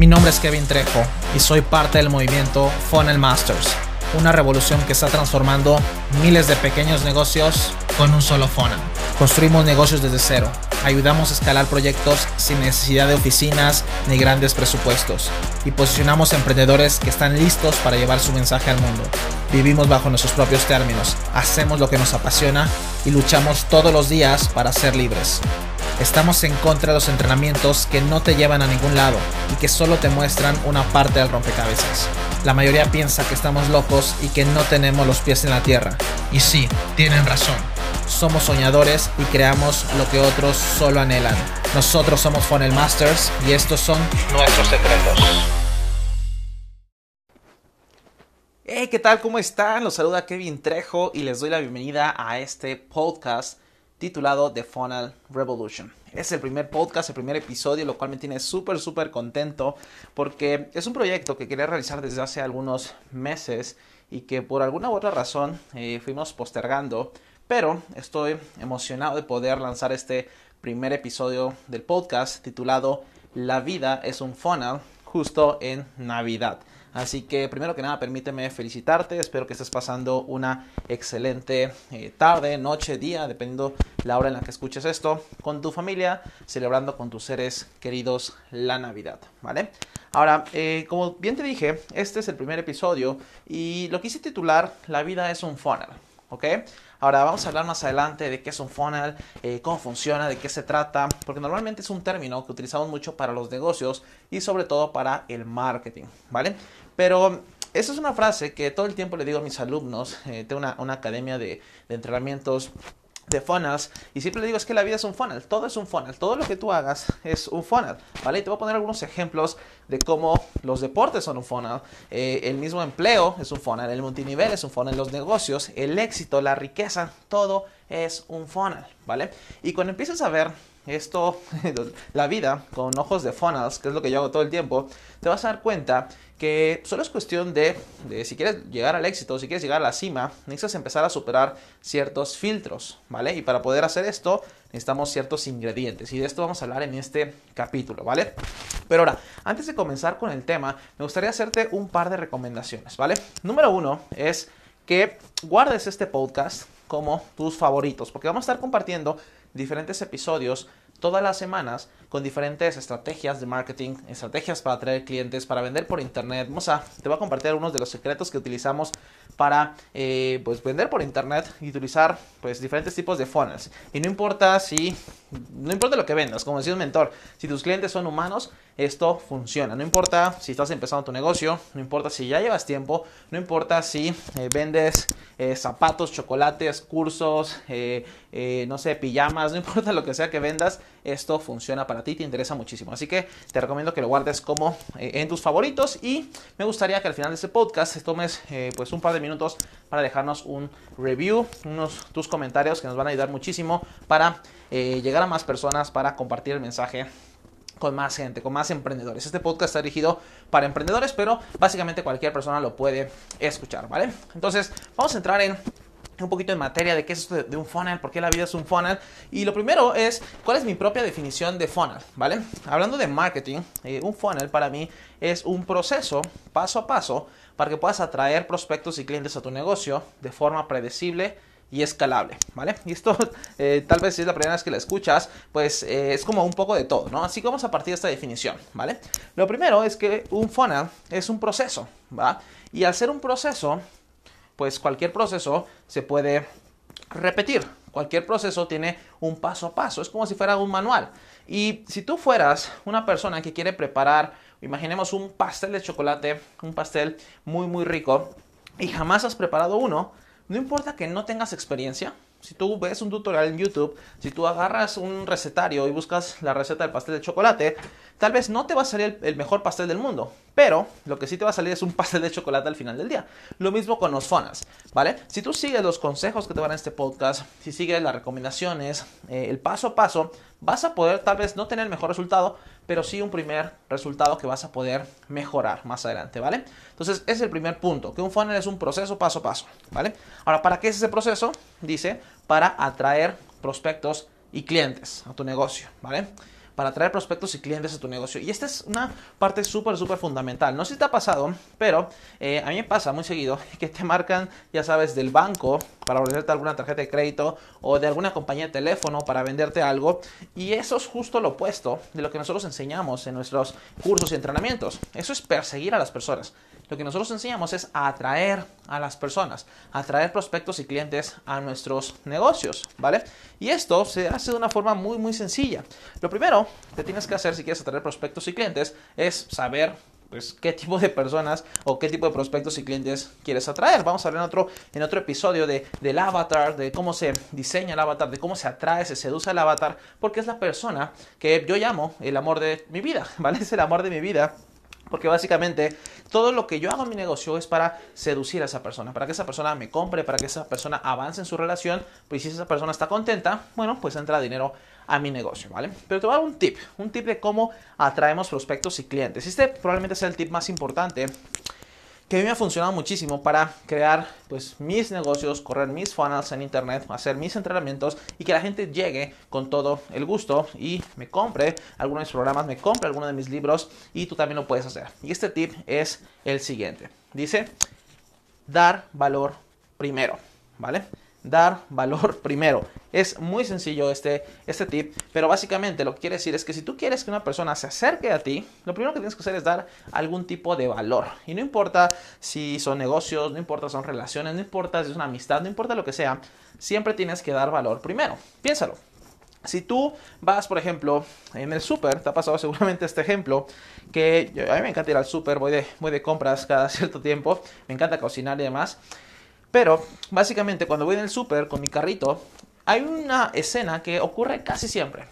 Mi nombre es Kevin Trejo y soy parte del movimiento Funnel Masters, una revolución que está transformando miles de pequeños negocios con un solo funnel. Construimos negocios desde cero, ayudamos a escalar proyectos sin necesidad de oficinas ni grandes presupuestos y posicionamos emprendedores que están listos para llevar su mensaje al mundo. Vivimos bajo nuestros propios términos, hacemos lo que nos apasiona y luchamos todos los días para ser libres. Estamos en contra de los entrenamientos que no te llevan a ningún lado y que solo te muestran una parte del rompecabezas. La mayoría piensa que estamos locos y que no tenemos los pies en la tierra. Y sí, tienen razón. Somos soñadores y creamos lo que otros solo anhelan. Nosotros somos Funnel Masters y estos son nuestros secretos. Hey, ¿qué tal? ¿Cómo están? Los saluda Kevin Trejo y les doy la bienvenida a este podcast titulado The Funnel Revolution. Es el primer podcast, el primer episodio, lo cual me tiene súper, súper contento porque es un proyecto que quería realizar desde hace algunos meses y que por alguna u otra razón eh, fuimos postergando, pero estoy emocionado de poder lanzar este primer episodio del podcast titulado La vida es un funnel justo en Navidad. Así que primero que nada permíteme felicitarte, espero que estés pasando una excelente eh, tarde, noche, día, dependiendo la hora en la que escuches esto, con tu familia, celebrando con tus seres queridos la Navidad, ¿vale? Ahora, eh, como bien te dije, este es el primer episodio y lo quise titular La vida es un funnel, ¿ok? Ahora vamos a hablar más adelante de qué es un funnel, eh, cómo funciona, de qué se trata, porque normalmente es un término que utilizamos mucho para los negocios y sobre todo para el marketing, ¿vale? Pero esa es una frase que todo el tiempo le digo a mis alumnos. Eh, tengo una, academia de, entrenamientos de funnels y siempre le digo es que la vida es un funnel, todo es un funnel, todo lo que tú hagas es un funnel, ¿vale? Y te voy a poner algunos ejemplos de cómo los deportes son un funnel, eh, el mismo empleo es un funnel, el multinivel es un funnel, los negocios, el éxito, la riqueza, todo es un funnel, ¿vale? Y cuando empiezas a ver esto, la vida con ojos de funnels, que es lo que yo hago todo el tiempo, te vas a dar cuenta que solo es cuestión de, si quieres llegar al éxito, si quieres llegar a la cima, necesitas empezar a superar ciertos filtros, ¿vale? Y para poder hacer esto necesitamos ciertos ingredientes y de esto vamos a hablar en este capítulo, ¿vale? Pero ahora, antes de comenzar con el tema, me gustaría hacerte un par de recomendaciones, ¿vale? Número uno es que guardes este podcast como tus favoritos, porque vamos a estar compartiendo diferentes episodios todas las semanas con diferentes estrategias de marketing, estrategias para atraer clientes, para vender por internet. Vamos a, te voy a compartir algunos de los secretos que utilizamos para eh, pues vender por internet y utilizar pues diferentes tipos de funnels. Y no importa si, no importa lo que vendas, como decía un mentor, si tus clientes son humanos, esto funciona. No importa si estás empezando tu negocio, no importa si ya llevas tiempo, no importa si eh, vendes eh, zapatos, chocolates, cursos, no sé, pijamas, no importa lo que sea que vendas, esto funciona para ti, te interesa muchísimo. Así que te recomiendo que lo guardes como en tus favoritos y me gustaría que al final de este podcast tomes pues un par de minutos para dejarnos un review, unos tus comentarios que nos van a ayudar muchísimo para eh, llegar a más personas, para compartir el mensaje con más gente, con más emprendedores. Este podcast está dirigido para emprendedores, pero básicamente cualquier persona lo puede escuchar, ¿vale? Entonces, vamos a entrar en un poquito en materia de qué es esto de, un funnel, por qué la vida es un funnel. Y lo primero es, ¿cuál es mi propia definición de funnel? ¿Vale? Hablando de marketing, eh, un funnel para mí es un proceso paso a paso para que puedas atraer prospectos y clientes a tu negocio de forma predecible y escalable, ¿vale? Y esto eh, tal vez si es la primera vez que la escuchas, pues eh, es como un poco de todo, ¿no? Así que vamos a partir de esta definición, ¿vale? Lo primero es que un funnel es un proceso, ¿va? Y al ser un proceso, pues cualquier proceso se puede repetir. Cualquier proceso tiene un paso a paso, es como si fuera un manual. Y si tú fueras una persona que quiere preparar Imaginemos un pastel de chocolate, un pastel muy muy rico y jamás has preparado uno. No importa que no tengas experiencia, si tú ves un tutorial en YouTube, si tú agarras un recetario y buscas la receta del pastel de chocolate, tal vez no te va a salir el mejor pastel del mundo, pero lo que sí te va a salir es un pastel de chocolate al final del día. Lo mismo con los fonas, ¿vale? Si tú sigues los consejos que te van en este podcast, si sigues las recomendaciones, eh, el paso a paso, vas a poder tal vez no tener el mejor resultado, pero sí un primer resultado que vas a poder mejorar más adelante, ¿vale? Entonces, ese es el primer punto, que un funnel es un proceso paso a paso, ¿vale? Ahora, ¿para qué es ese proceso? Dice, para atraer prospectos y clientes a tu negocio, ¿vale? Para atraer prospectos y clientes a tu negocio. Y esta es una parte súper, súper fundamental. No sé si te ha pasado, pero eh, a mí me pasa muy seguido que te marcan, ya sabes, del banco para ofrecerte alguna tarjeta de crédito o de alguna compañía de teléfono para venderte algo. Y eso es justo lo opuesto de lo que nosotros enseñamos en nuestros cursos y entrenamientos. Eso es perseguir a las personas. Lo que nosotros enseñamos es atraer a las personas, atraer prospectos y clientes a nuestros negocios, ¿vale? Y esto se hace de una forma muy, muy sencilla. Lo primero que tienes que hacer si quieres atraer prospectos y clientes es saber pues, qué tipo de personas o qué tipo de prospectos y clientes quieres atraer. Vamos a hablar en otro, en otro episodio de, del avatar, de cómo se diseña el avatar, de cómo se atrae, se seduce el avatar, porque es la persona que yo llamo el amor de mi vida, ¿vale? Es el amor de mi vida porque básicamente todo lo que yo hago en mi negocio es para seducir a esa persona, para que esa persona me compre, para que esa persona avance en su relación. Pues si esa persona está contenta, bueno, pues entra dinero a mi negocio, ¿vale? Pero te voy a dar un tip, un tip de cómo atraemos prospectos y clientes. Este probablemente sea el tip más importante que a mí me ha funcionado muchísimo para crear pues mis negocios, correr mis funnels en internet, hacer mis entrenamientos y que la gente llegue con todo el gusto y me compre algunos de mis programas, me compre alguno de mis libros y tú también lo puedes hacer. Y este tip es el siguiente. Dice, dar valor primero, ¿vale? Dar valor primero. Es muy sencillo este, este tip, pero básicamente lo que quiere decir es que si tú quieres que una persona se acerque a ti, lo primero que tienes que hacer es dar algún tipo de valor. Y no importa si son negocios, no importa si son relaciones, no importa si es una amistad, no importa lo que sea, siempre tienes que dar valor primero. Piénsalo. Si tú vas, por ejemplo, en el súper, te ha pasado seguramente este ejemplo, que a mí me encanta ir al súper, voy de, voy de compras cada cierto tiempo, me encanta cocinar y demás. Pero básicamente cuando voy en el súper con mi carrito, hay una escena que ocurre casi siempre.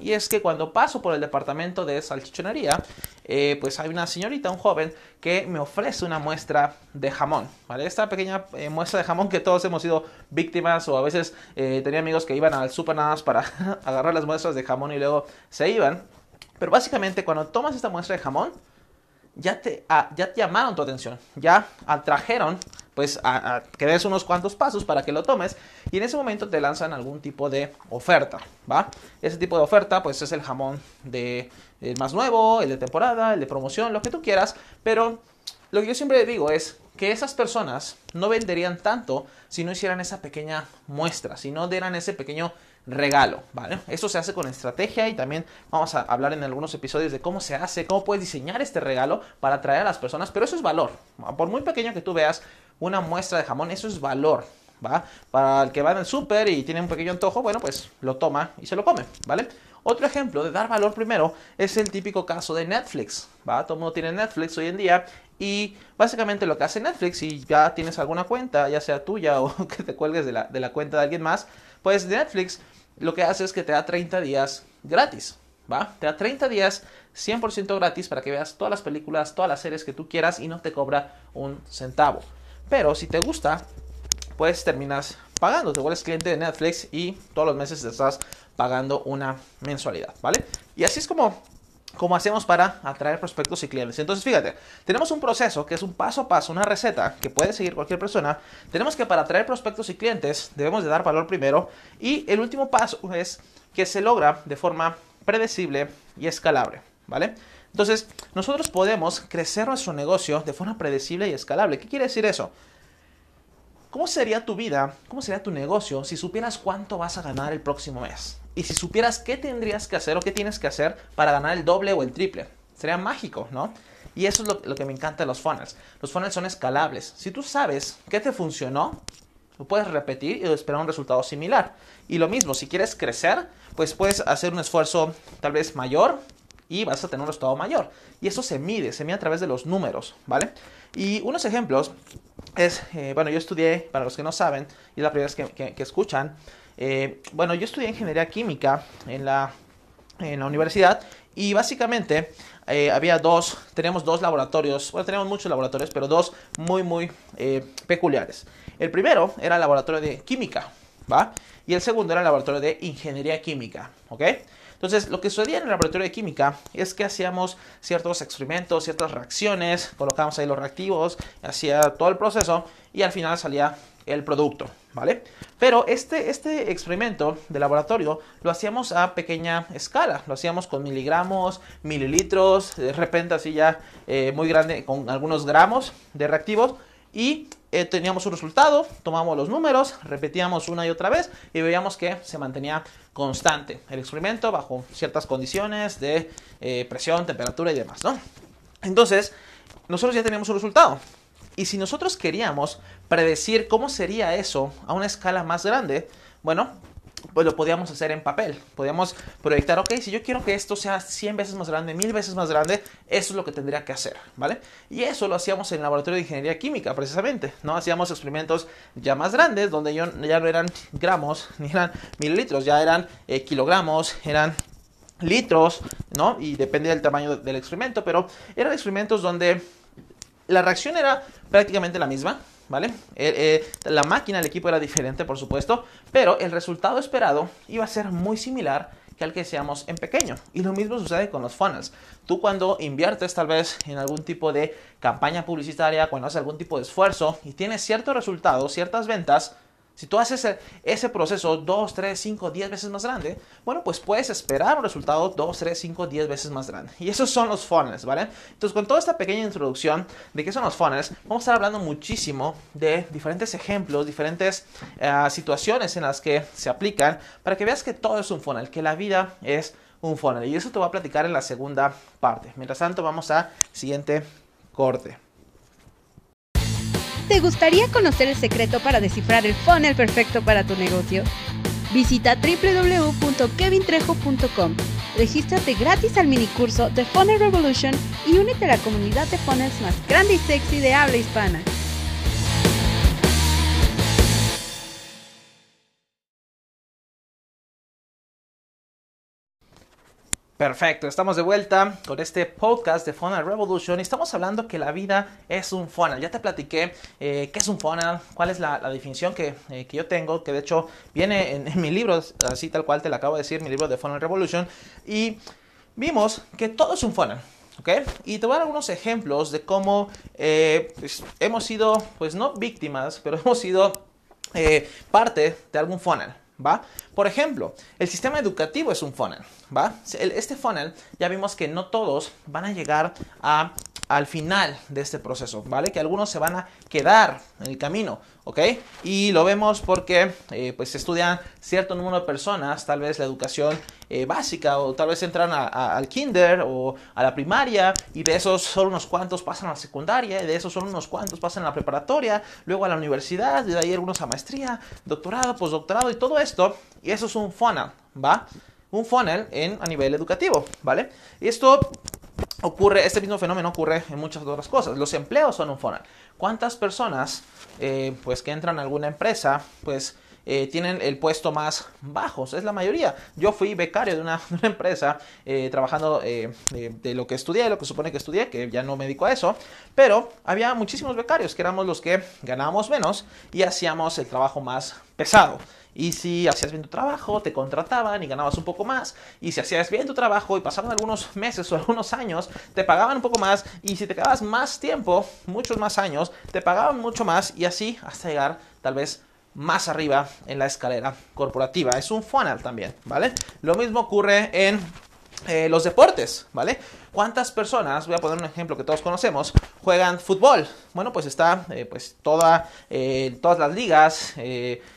Y es que cuando paso por el departamento de salchichonería, eh, pues hay una señorita, un joven, que me ofrece una muestra de jamón, ¿vale? Esta pequeña eh, muestra de jamón que todos hemos sido víctimas o a veces eh, tenía amigos que iban al súper nada más para agarrar las muestras de jamón y luego se iban. Pero básicamente cuando tomas esta muestra de jamón, ya te, ah, ya te llamaron tu atención, ya atrajeron pues a, que des unos cuantos pasos para que lo tomes y en ese momento te lanzan algún tipo de oferta, ¿va? Ese tipo de oferta pues es el jamón de más nuevo, el de temporada, el de promoción, lo que tú quieras, pero lo que yo siempre digo es que esas personas no venderían tanto si no hicieran esa pequeña muestra, si no dieran ese pequeño regalo, ¿vale? Esto se hace con estrategia y también vamos a hablar en algunos episodios de cómo se hace, cómo puedes diseñar este regalo para atraer a las personas, pero eso es valor. Por muy pequeño que tú veas una muestra de jamón, eso es valor, ¿va? Para el que va en el súper y tiene un pequeño antojo, bueno, pues lo toma y se lo come, ¿vale? Otro ejemplo de dar valor primero es el típico caso de Netflix, ¿va? Todo el mundo tiene Netflix hoy en día y básicamente lo que hace Netflix, si ya tienes alguna cuenta, ya sea tuya o que te cuelgues de la, de la cuenta de alguien más, pues Netflix lo que hace es que te da 30 días gratis, ¿va? Te da 30 días 100% gratis para que veas todas las películas, todas las series que tú quieras y no te cobra un centavo. Pero si te gusta, pues terminas pagando, te vuelves cliente de Netflix y todos los meses te estás pagando una mensualidad, ¿vale? Y así es como como hacemos para atraer prospectos y clientes. Entonces, fíjate, tenemos un proceso que es un paso a paso, una receta que puede seguir cualquier persona. Tenemos que para atraer prospectos y clientes debemos de dar valor primero y el último paso es que se logra de forma predecible y escalable, ¿vale? Entonces, nosotros podemos crecer nuestro negocio de forma predecible y escalable. ¿Qué quiere decir eso? ¿Cómo sería tu vida, cómo sería tu negocio si supieras cuánto vas a ganar el próximo mes? Y si supieras qué tendrías que hacer o qué tienes que hacer para ganar el doble o el triple. Sería mágico, ¿no? Y eso es lo, que me encanta de los funnels. Los funnels son escalables. Si tú sabes qué te funcionó, lo puedes repetir y esperar un resultado similar. Y lo mismo, si quieres crecer, pues puedes hacer un esfuerzo tal vez mayor y vas a tener un resultado mayor. Y eso se mide, se mide a través de los números, ¿vale? Y unos ejemplos es, eh, bueno, yo estudié, para los que no saben, y es la primera vez que, escuchan, eh, bueno, yo estudié ingeniería química en la, en la universidad y básicamente eh, había dos, teníamos dos laboratorios, bueno, teníamos muchos laboratorios, pero dos muy, muy peculiares. El primero era el laboratorio de química, ¿va? Y el segundo era el laboratorio de ingeniería química, ¿ok? Entonces, lo que sucedía en el laboratorio de química es que hacíamos ciertos experimentos, ciertas reacciones, colocábamos ahí los reactivos, hacía todo el proceso y al final salía el producto, ¿vale? Pero este, este experimento de laboratorio lo hacíamos a pequeña escala, lo hacíamos con miligramos, mililitros, de repente así ya eh, muy grande, con algunos gramos de reactivos y eh, teníamos un resultado, tomamos los números, repetíamos una y otra vez y veíamos que se mantenía constante el experimento bajo ciertas condiciones de eh, presión, temperatura y demás, ¿no? Entonces, nosotros ya teníamos un resultado. Y si nosotros queríamos predecir cómo sería eso a una escala más grande, bueno, pues lo podíamos hacer en papel. Podíamos proyectar, ok, si yo quiero que esto sea 100 veces más grande, 1000 veces más grande, eso es lo que tendría que hacer, ¿vale? Y eso lo hacíamos en el laboratorio de ingeniería química, precisamente, ¿no? Hacíamos experimentos ya más grandes, donde ya no eran gramos, ni eran mililitros, ya eran eh, kilogramos, eran litros, ¿no? Y depende del tamaño del experimento, pero eran experimentos donde la reacción era prácticamente la misma, ¿vale? Eh, eh, la máquina, el equipo era diferente, por supuesto, pero el resultado esperado iba a ser muy similar que al que seamos en pequeño. Y lo mismo sucede con los funnels. Tú cuando inviertes tal vez en algún tipo de campaña publicitaria, cuando haces algún tipo de esfuerzo y tienes ciertos resultados, ciertas ventas, si tú haces ese proceso 2, 3, 5, 10 veces más grande, bueno, pues puedes esperar un resultado 2, 3, 5, 10 veces más grande. Y esos son los funnels, ¿vale? Entonces, con toda esta pequeña introducción de qué son los funnels, vamos a estar hablando muchísimo de diferentes ejemplos, diferentes uh, situaciones en las que se aplican para que veas que todo es un funnel, que la vida es un funnel. Y eso te voy a platicar en la segunda parte. Mientras tanto, vamos a siguiente corte. ¿Te gustaría conocer el secreto para descifrar el funnel perfecto para tu negocio? Visita www.kevintrejo.com. Regístrate gratis al minicurso de Funnel Revolution y únete a la comunidad de funnels más grande y sexy de habla hispana. Perfecto, estamos de vuelta con este podcast de Funnel Revolution y estamos hablando que la vida es un funnel. Ya te platiqué eh, qué es un funnel, cuál es la, definición que, eh, que, yo tengo, que de hecho viene en, mi libro, así tal cual te lo acabo de decir, mi libro de Funnel Revolution, y vimos que todo es un funnel. ¿ok? Y te voy a dar algunos ejemplos de cómo eh, pues, hemos sido, pues no víctimas, pero hemos sido parte de algún funnel. ¿Va? Por ejemplo, el sistema educativo es un funnel, ¿va? Este funnel ya vimos que no todos van a llegar a al final de este proceso, ¿vale? Que algunos se van a quedar en el camino, ¿ok? Y lo vemos porque eh, pues estudian cierto número de personas, tal vez la educación eh, básica o tal vez entran al kinder o a la primaria y de esos solo unos cuantos pasan a la secundaria y de esos solo unos cuantos pasan a la preparatoria, luego a la universidad, y de ahí algunos a maestría, doctorado, postdoctorado y todo esto y eso es un funnel, ¿va? Un funnel en, a nivel educativo, ¿vale? Y esto ocurre, este mismo fenómeno ocurre en muchas otras cosas. Los empleos son un funnel. ¿Cuántas personas, eh, pues, que entran a alguna empresa, pues, eh, tienen el puesto más bajo? Es la mayoría. Yo fui becario de una, empresa eh, trabajando de, de, lo que estudié, lo que supone que estudié, que ya no me dedico a eso, pero había muchísimos becarios que éramos los que ganábamos menos y hacíamos el trabajo más pesado. Y si hacías bien tu trabajo, te contrataban y ganabas un poco más. Y si hacías bien tu trabajo y pasaban algunos meses o algunos años, te pagaban un poco más. Y si te quedabas más tiempo, muchos más años, te pagaban mucho más y así hasta llegar tal vez más arriba en la escalera corporativa. Es un funnel también, ¿vale? Lo mismo ocurre en eh, los deportes, ¿vale? ¿Cuántas personas, voy a poner un ejemplo que todos conocemos, juegan fútbol? Bueno, pues está eh, pues toda, eh, todas las ligas,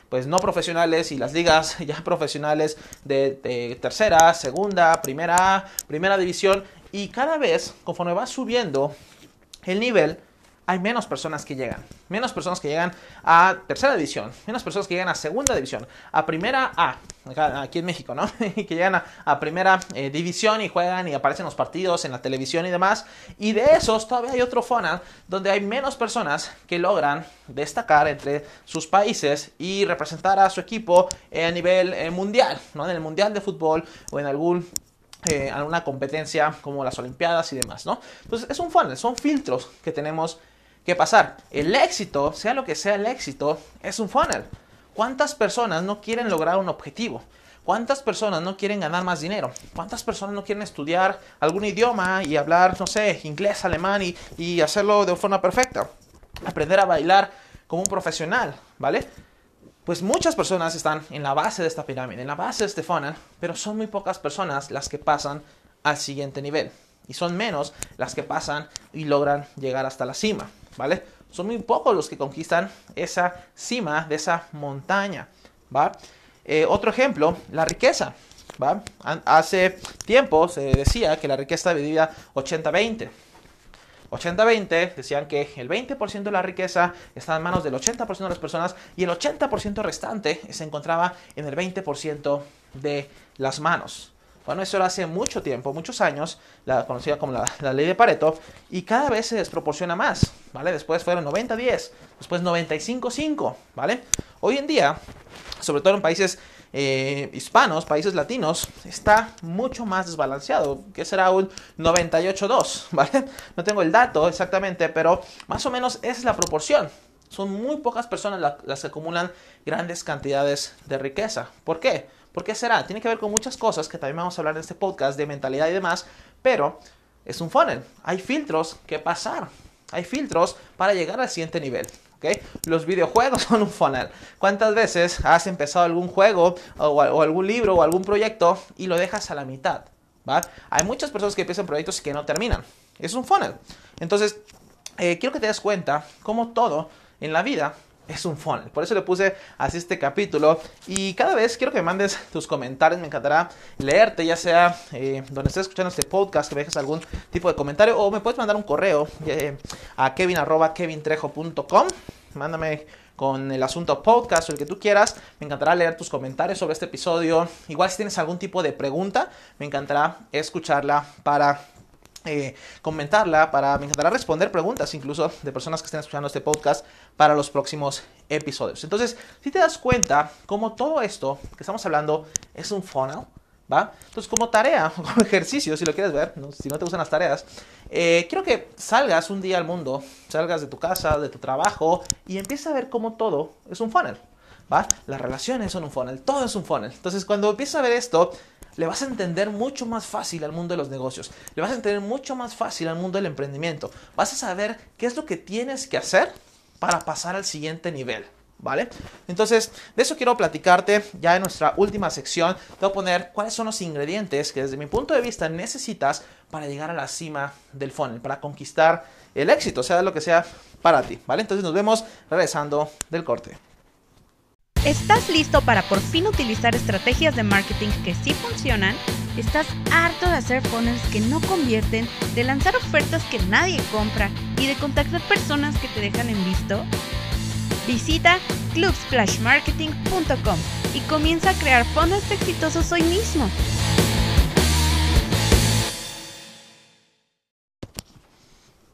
pues no profesionales y las ligas ya profesionales de, de, tercera, segunda, primera, primera división y cada vez, conforme va subiendo el nivel, hay menos personas que llegan. Menos personas que llegan a tercera división. Menos personas que llegan a segunda división. A primera A. Aquí en México, ¿no? Y que llegan a, primera eh, división y juegan y aparecen los partidos en la televisión y demás. Y de esos todavía hay otro funnel donde hay menos personas que logran destacar entre sus países y representar a su equipo a nivel eh, mundial, ¿no? En el mundial de fútbol o en algún eh, alguna competencia como las Olimpiadas y demás, ¿no? Entonces es un funnel, son filtros que tenemos ¿Qué pasar? El éxito, sea lo que sea el éxito, es un funnel. ¿Cuántas personas no quieren lograr un objetivo? ¿Cuántas personas no quieren ganar más dinero? ¿Cuántas personas no quieren estudiar algún idioma y hablar, no sé, inglés, alemán y, y hacerlo de forma perfecta? Aprender a bailar como un profesional, ¿vale? pues muchas personas están en la base de esta pirámide, en la base de este funnel, pero son muy pocas personas las que pasan al siguiente nivel. Y son menos las que pasan y logran llegar hasta la cima, Son muy pocos los que conquistan esa cima de esa montaña. Eh, otro ejemplo, la riqueza. Hace tiempo se decía que la riqueza dividida 80-20. 80-20 decían que el 20% de la riqueza estaba en manos del 80% de las personas y el 80% restante se encontraba en el 20% de las manos. Bueno, eso era hace mucho tiempo, muchos años, la conocida como la, ley de Pareto, y cada vez se desproporciona más, ¿vale? Después fueron 90-10, después 95-5, ¿vale? Hoy en día, sobre todo en países eh, hispanos, países latinos, está mucho más desbalanceado, que será un 98-2, ¿vale? No tengo el dato exactamente, pero más o menos esa es la proporción. Son muy pocas personas las que acumulan grandes cantidades de riqueza. ¿Por qué? ¿Por qué será? Tiene que ver con muchas cosas que también vamos a hablar en este podcast de mentalidad y demás, pero es un funnel. Hay filtros que pasar. Hay filtros para llegar al siguiente nivel. Los videojuegos son un funnel. ¿Cuántas veces has empezado algún juego o, algún libro o algún proyecto y lo dejas a la mitad? Hay muchas personas que empiezan proyectos y que no terminan. Es un funnel. Entonces, eh, quiero que te des cuenta cómo todo en la vida es un funnel. Por eso le puse así este capítulo. Y cada vez quiero que me mandes tus comentarios. Me encantará leerte, ya sea eh, donde estés escuchando este podcast, que me dejes algún tipo de comentario. O me puedes mandar un correo eh, a kevin.kevintrejo.com. Mándame con el asunto podcast o el que tú quieras. Me encantará leer tus comentarios sobre este episodio. Igual si tienes algún tipo de pregunta, me encantará escucharla para eh, comentarla, para me encantará responder preguntas incluso de personas que estén escuchando este podcast para los próximos episodios. Entonces, si te das cuenta, como todo esto que estamos hablando es un funnel, ¿va? Entonces, como tarea, como ejercicio, si lo quieres ver, si no te gustan las tareas, eh, quiero que salgas un día al mundo, salgas de tu casa, de tu trabajo y empieces a ver cómo todo es un funnel, ¿va? Las relaciones son un funnel, todo es un funnel. Entonces, cuando empiezas a ver esto, le vas a entender mucho más fácil al mundo de los negocios, le vas a entender mucho más fácil al mundo del emprendimiento, vas a saber qué es lo que tienes que hacer para pasar al siguiente nivel. ¿Vale? Entonces, de eso quiero platicarte ya en nuestra última sección. Te voy a poner cuáles son los ingredientes que desde mi punto de vista necesitas para llegar a la cima del funnel, para conquistar el éxito, sea lo que sea para ti. ¿Vale? Entonces nos vemos regresando del corte. ¿Estás listo para por fin utilizar estrategias de marketing que sí funcionan? ¿Estás harto de hacer funnels que no convierten, de lanzar ofertas que nadie compra y de contactar personas que te dejan en visto? Visita clubsplashmarketing.com y comienza a crear funnels exitosos hoy mismo.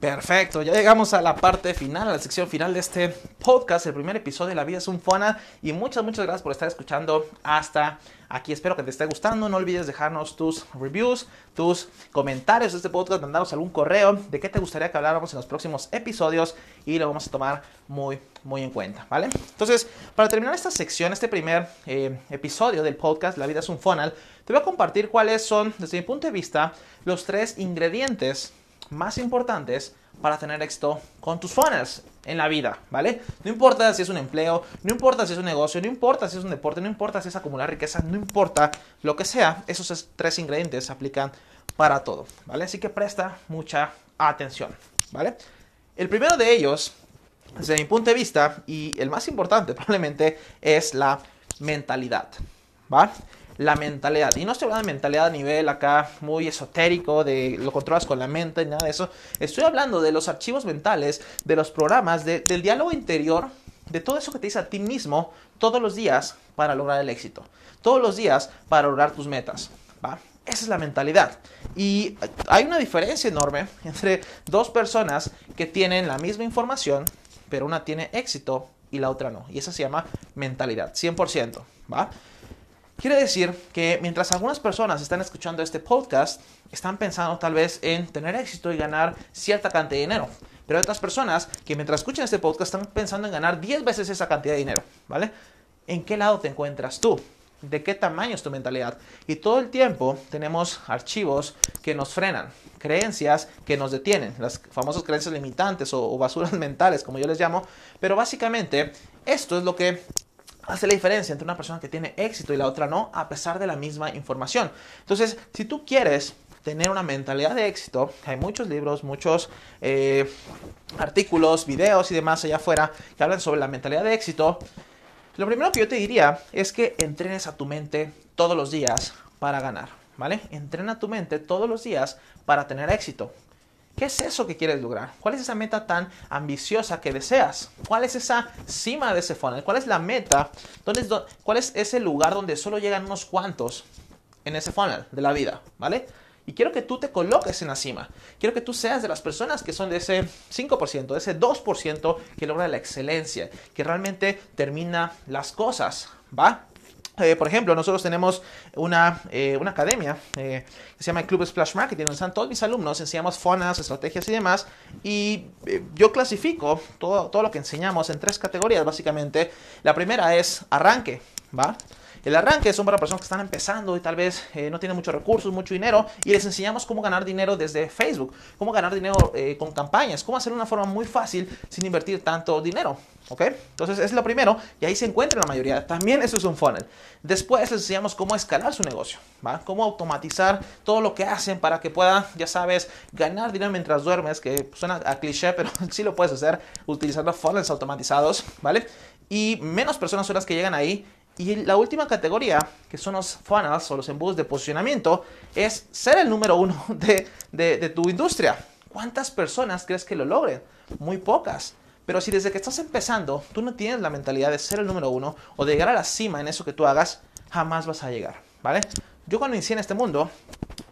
Perfecto, ya llegamos a la parte final, a la sección final de este podcast, el primer episodio de La Vida es un Funnel y muchas, muchas gracias por estar escuchando hasta aquí. Espero que te esté gustando, no olvides dejarnos tus reviews, tus comentarios de este podcast, mandarnos algún correo de qué te gustaría que habláramos en los próximos episodios y lo vamos a tomar muy, muy en cuenta, ¿vale? Entonces, para terminar esta sección, este primer eh, episodio del podcast La Vida es un Funnel, te voy a compartir cuáles son, desde mi punto de vista, los tres ingredientes más importantes para tener éxito con tus funnels en la vida, ¿vale? No importa si es un empleo, no importa si es un negocio, no importa si es un deporte, no importa si es acumular riqueza, no importa lo que sea, esos tres ingredientes se aplican para todo, ¿vale? Así que presta mucha atención, ¿vale? El primero de ellos, desde mi punto de vista, y el más importante probablemente, es la mentalidad, ¿va? La mentalidad. Y no estoy hablando de mentalidad a nivel acá muy esotérico, de lo controlas con la mente, nada de eso. Estoy hablando de los archivos mentales, de los programas, del diálogo interior, de todo eso que te dice a ti mismo todos los días para lograr el éxito. Todos los días para lograr tus metas. ¿va? Esa es la mentalidad. Y hay una diferencia enorme entre dos personas que tienen la misma información, pero una tiene éxito y la otra no. Y esa se llama mentalidad, 100%. ¿va? Quiere decir que mientras algunas personas están escuchando este podcast, están pensando tal vez en tener éxito y ganar cierta cantidad de dinero. Pero hay otras personas que mientras escuchan este podcast están pensando en ganar 10 veces esa cantidad de dinero, ¿vale? ¿En qué lado te encuentras tú? ¿De qué tamaño es tu mentalidad? Y todo el tiempo tenemos archivos que nos frenan, creencias que nos detienen, las famosas creencias limitantes o, o basuras mentales, como yo les llamo. Pero básicamente esto es lo que hace la diferencia entre una persona que tiene éxito y la otra no, a pesar de la misma información. Entonces, si tú quieres tener una mentalidad de éxito, hay muchos libros, muchos eh, artículos, videos y demás allá afuera que hablan sobre la mentalidad de éxito, lo primero que yo te diría es que entrenes a tu mente todos los días para ganar, ¿vale? Entrena tu mente todos los días para tener éxito. ¿Qué es eso que quieres lograr? ¿Cuál es esa meta tan ambiciosa que deseas? ¿Cuál es esa cima de ese funnel? ¿Cuál es la meta? ¿Dónde es, ¿Cuál es ese lugar donde solo llegan unos cuantos en ese funnel de la vida? ¿Vale? Y quiero que tú te coloques en la cima. Quiero que tú seas de las personas que son de ese 5%, de ese 2% que logra la excelencia, que realmente termina las cosas. ¿Va? Eh, por ejemplo, nosotros tenemos una, eh, una academia eh, que se llama Club Splash Marketing, donde están todos mis alumnos, enseñamos fonas, estrategias y demás. Y yo clasifico todo, todo lo que enseñamos en tres categorías, básicamente. La primera es arranque, ¿va? El arranque son para personas que están empezando y tal vez eh, no tienen muchos recursos, mucho dinero y les enseñamos cómo ganar dinero desde Facebook, cómo ganar dinero eh, con campañas, cómo hacerlo de una forma muy fácil sin invertir tanto dinero. ¿Ok? Entonces es lo primero y ahí se encuentra la mayoría. También eso es un funnel. Después les enseñamos cómo escalar su negocio, ¿va? Cómo automatizar todo lo que hacen para que puedan, ya sabes, ganar dinero mientras duermes, que suena a cliché, pero sí lo puedes hacer utilizando funnels automatizados, ¿vale? Y menos personas son las que llegan ahí y la última categoría, que son los funnels o los embudos de posicionamiento, es ser el número uno de, tu industria. ¿Cuántas personas crees que lo logren? Muy pocas. Pero si desde que estás empezando tú no tienes la mentalidad de ser el número uno o de llegar a la cima en eso que tú hagas, jamás vas a llegar, ¿vale? Yo cuando inicié en este mundo,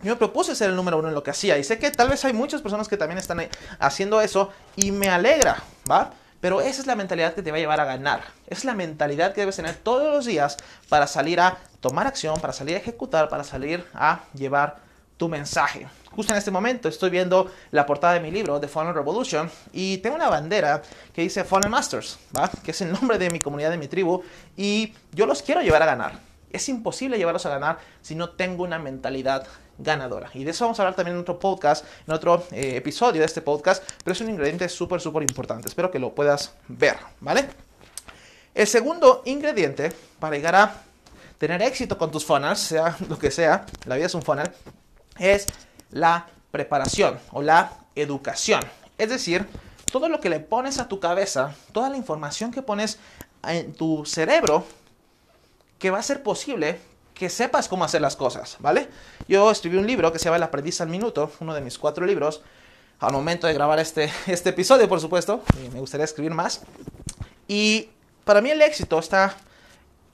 yo me propuse ser el número uno en lo que hacía y sé que tal vez hay muchas personas que también están haciendo eso y me alegra, ¿va? Pero esa es la mentalidad que te va a llevar a ganar. Es la mentalidad que debes tener todos los días para salir a tomar acción, para salir a ejecutar, para salir a llevar tu mensaje. Justo en este momento estoy viendo la portada de mi libro, The Funnel Revolution, y tengo una bandera que dice Funnel Masters, ¿va? que es el nombre de mi comunidad, de mi tribu, y yo los quiero llevar a ganar. Es imposible llevarlos a ganar si no tengo una mentalidad ganadora. Y de eso vamos a hablar también en otro podcast, en otro eh, episodio de este podcast, pero es un ingrediente súper, súper importante. Espero que lo puedas ver, ¿vale? El segundo ingrediente para llegar a tener éxito con tus funnels, sea lo que sea, la vida es un funnel, es la preparación o la educación. Es decir, todo lo que le pones a tu cabeza, toda la información que pones en tu cerebro, que va a ser posible que sepas cómo hacer las cosas, ¿vale? Yo escribí un libro que se llama El aprendiz al minuto, uno de mis cuatro libros, al momento de grabar este, este episodio, por supuesto, y me gustaría escribir más. Y para mí el éxito está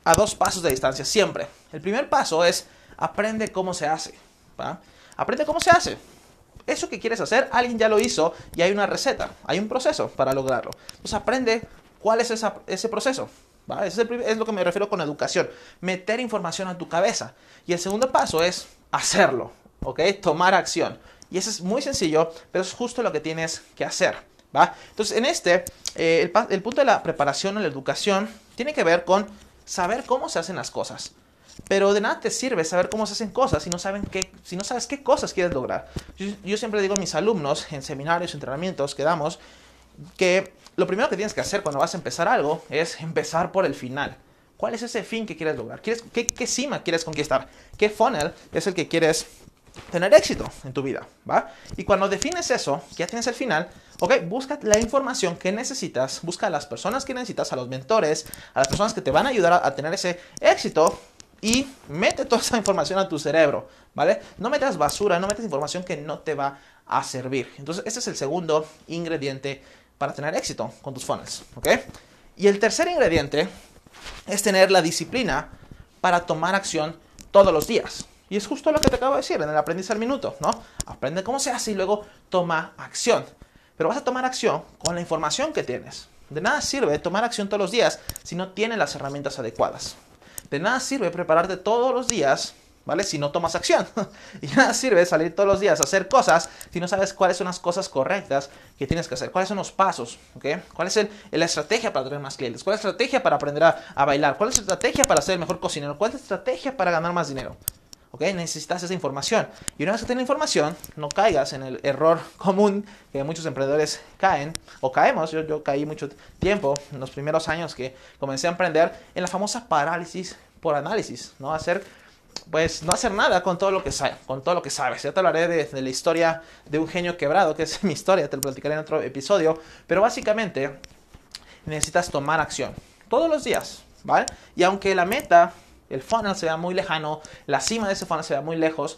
a dos pasos de distancia, siempre. El primer paso es aprende cómo se hace, ¿va? Aprende cómo se hace. Eso que quieres hacer, alguien ya lo hizo y hay una receta, hay un proceso para lograrlo. Entonces aprende cuál es ese proceso. Eso es, lo que me refiero con educación. Meter información a tu cabeza. Y el segundo paso es hacerlo, ¿ok? Tomar acción. Y eso es muy sencillo, pero es justo lo que tienes que hacer, ¿va? Entonces, en este, eh, el, punto de la preparación o la educación tiene que ver con saber cómo se hacen las cosas. Pero de nada te sirve saber cómo se hacen cosas si no, saben qué, si no sabes qué cosas quieres lograr. Yo, yo siempre digo a mis alumnos en seminarios, entrenamientos que damos, que lo primero que tienes que hacer cuando vas a empezar algo es empezar por el final. ¿Cuál es ese fin que quieres lograr? ¿Quieres, qué, cima quieres conquistar? ¿Qué funnel es el que quieres tener éxito en tu vida? ¿va? Y cuando defines eso, ya tienes el final, ok, busca la información que necesitas, busca a las personas que necesitas, a los mentores, a las personas que te van a ayudar a, tener ese éxito y mete toda esa información a tu cerebro, ¿vale? No metas basura, no metas información que no te va a servir. Entonces, ese es el segundo ingrediente para tener éxito con tus funnels. ¿ok? Y el tercer ingrediente es tener la disciplina para tomar acción todos los días. Y es justo lo que te acabo de decir en el aprendiz al minuto, ¿no? Aprende cómo se hace y luego toma acción. Pero vas a tomar acción con la información que tienes. De nada sirve tomar acción todos los días si no tienes las herramientas adecuadas. De nada sirve prepararte todos los días ¿vale? Si no tomas acción. y nada sirve salir todos los días a hacer cosas si no sabes cuáles son las cosas correctas que tienes que hacer, cuáles son los pasos, ¿ok? ¿Cuál es la estrategia para tener más clientes? ¿Cuál es la estrategia para aprender a, bailar? ¿Cuál es la estrategia para ser el mejor cocinero? ¿Cuál es la estrategia para ganar más dinero? ¿ok? Necesitas esa información. Y una vez que tienes información, no caigas en el error común que muchos emprendedores caen, o caemos, yo, yo caí mucho tiempo en los primeros años que comencé a emprender, en la famosa parálisis por análisis, ¿no? Hacer pues no hacer nada con todo lo que con todo lo que sabes. Ya te hablaré de, de, la historia de un genio quebrado, que es mi historia, te lo platicaré en otro episodio, pero básicamente necesitas tomar acción todos los días, ¿vale? Y aunque la meta, el funnel se vea muy lejano, la cima de ese funnel se vea muy lejos,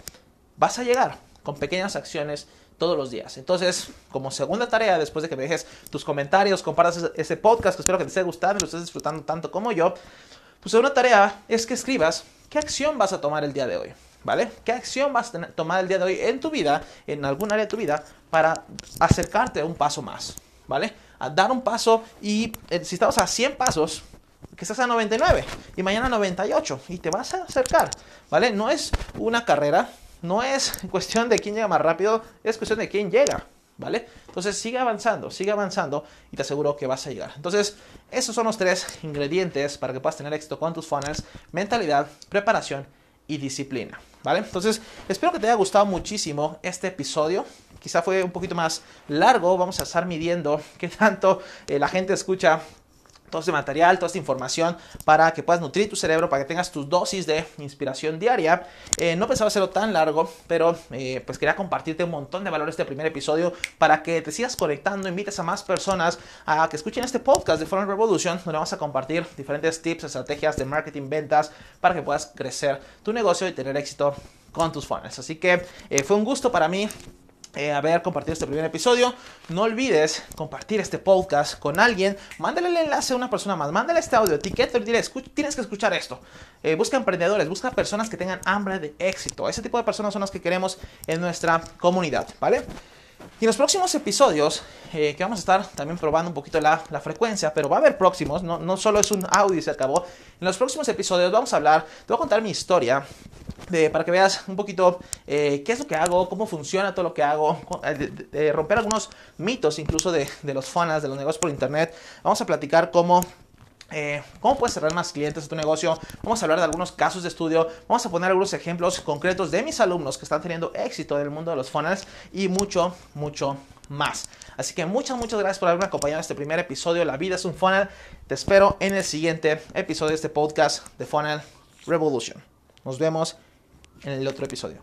vas a llegar con pequeñas acciones todos los días. Entonces, como segunda tarea, después de que me dejes tus comentarios, compartas ese podcast que espero que te esté gustando y lo estés disfrutando tanto como yo, tu segunda tarea es que escribas qué acción vas a tomar el día de hoy. ¿Vale? ¿Qué acción vas a tomar el día de hoy en tu vida, en algún área de tu vida, para acercarte un paso más? ¿Vale? A dar un paso y eh, si estamos a 100 pasos, que estás a 99 y mañana a 98 y te vas a acercar, ¿vale? No es una carrera, no es cuestión de quién llega más rápido, es cuestión de quién llega, ¿vale? Entonces sigue avanzando, sigue avanzando y te aseguro que vas a llegar. Entonces, esos son los tres ingredientes para que puedas tener éxito con tus funnels, mentalidad, preparación y disciplina, ¿vale? Entonces, espero que te haya gustado muchísimo este episodio. Quizá fue un poquito más largo, vamos a estar midiendo qué tanto eh, la gente escucha todo este material, toda esta información para que puedas nutrir tu cerebro, para que tengas tus dosis de inspiración diaria. Eh, no pensaba hacerlo tan largo, pero eh, pues quería compartirte un montón de valor este primer episodio para que te sigas conectando, invites a más personas a que escuchen este podcast de Foreign Revolution, donde vamos a compartir diferentes tips, estrategias de marketing, ventas, para que puedas crecer tu negocio y tener éxito con tus funnels. Así que eh, fue un gusto para mí eh, haber compartido este primer episodio. No olvides compartir este podcast con alguien. Mándale el enlace a una persona más. Mándale este audio, etiqueta tienes que escuchar esto. Eh, busca emprendedores, busca personas que tengan hambre de éxito. Ese tipo de personas son las que queremos en nuestra comunidad, ¿vale? Y en los próximos episodios, eh, que vamos a estar también probando un poquito la, frecuencia, pero va a haber próximos, no, no, solo es un audio y se acabó. En los próximos episodios vamos a hablar, te voy a contar mi historia, de, para que veas un poquito eh, qué es lo que hago, cómo funciona todo lo que hago, de, de, de romper algunos mitos incluso de, los funnels, de los negocios por internet. Vamos a platicar cómo eh, ¿Cómo puedes cerrar más clientes a tu negocio? Vamos a hablar de algunos casos de estudio, vamos a poner algunos ejemplos concretos de mis alumnos que están teniendo éxito en el mundo de los funnels y mucho, mucho más. Así que muchas, muchas gracias por haberme acompañado en este primer episodio. La vida es un funnel. Te espero en el siguiente episodio de este podcast de Funnel Revolution. Nos vemos en el otro episodio.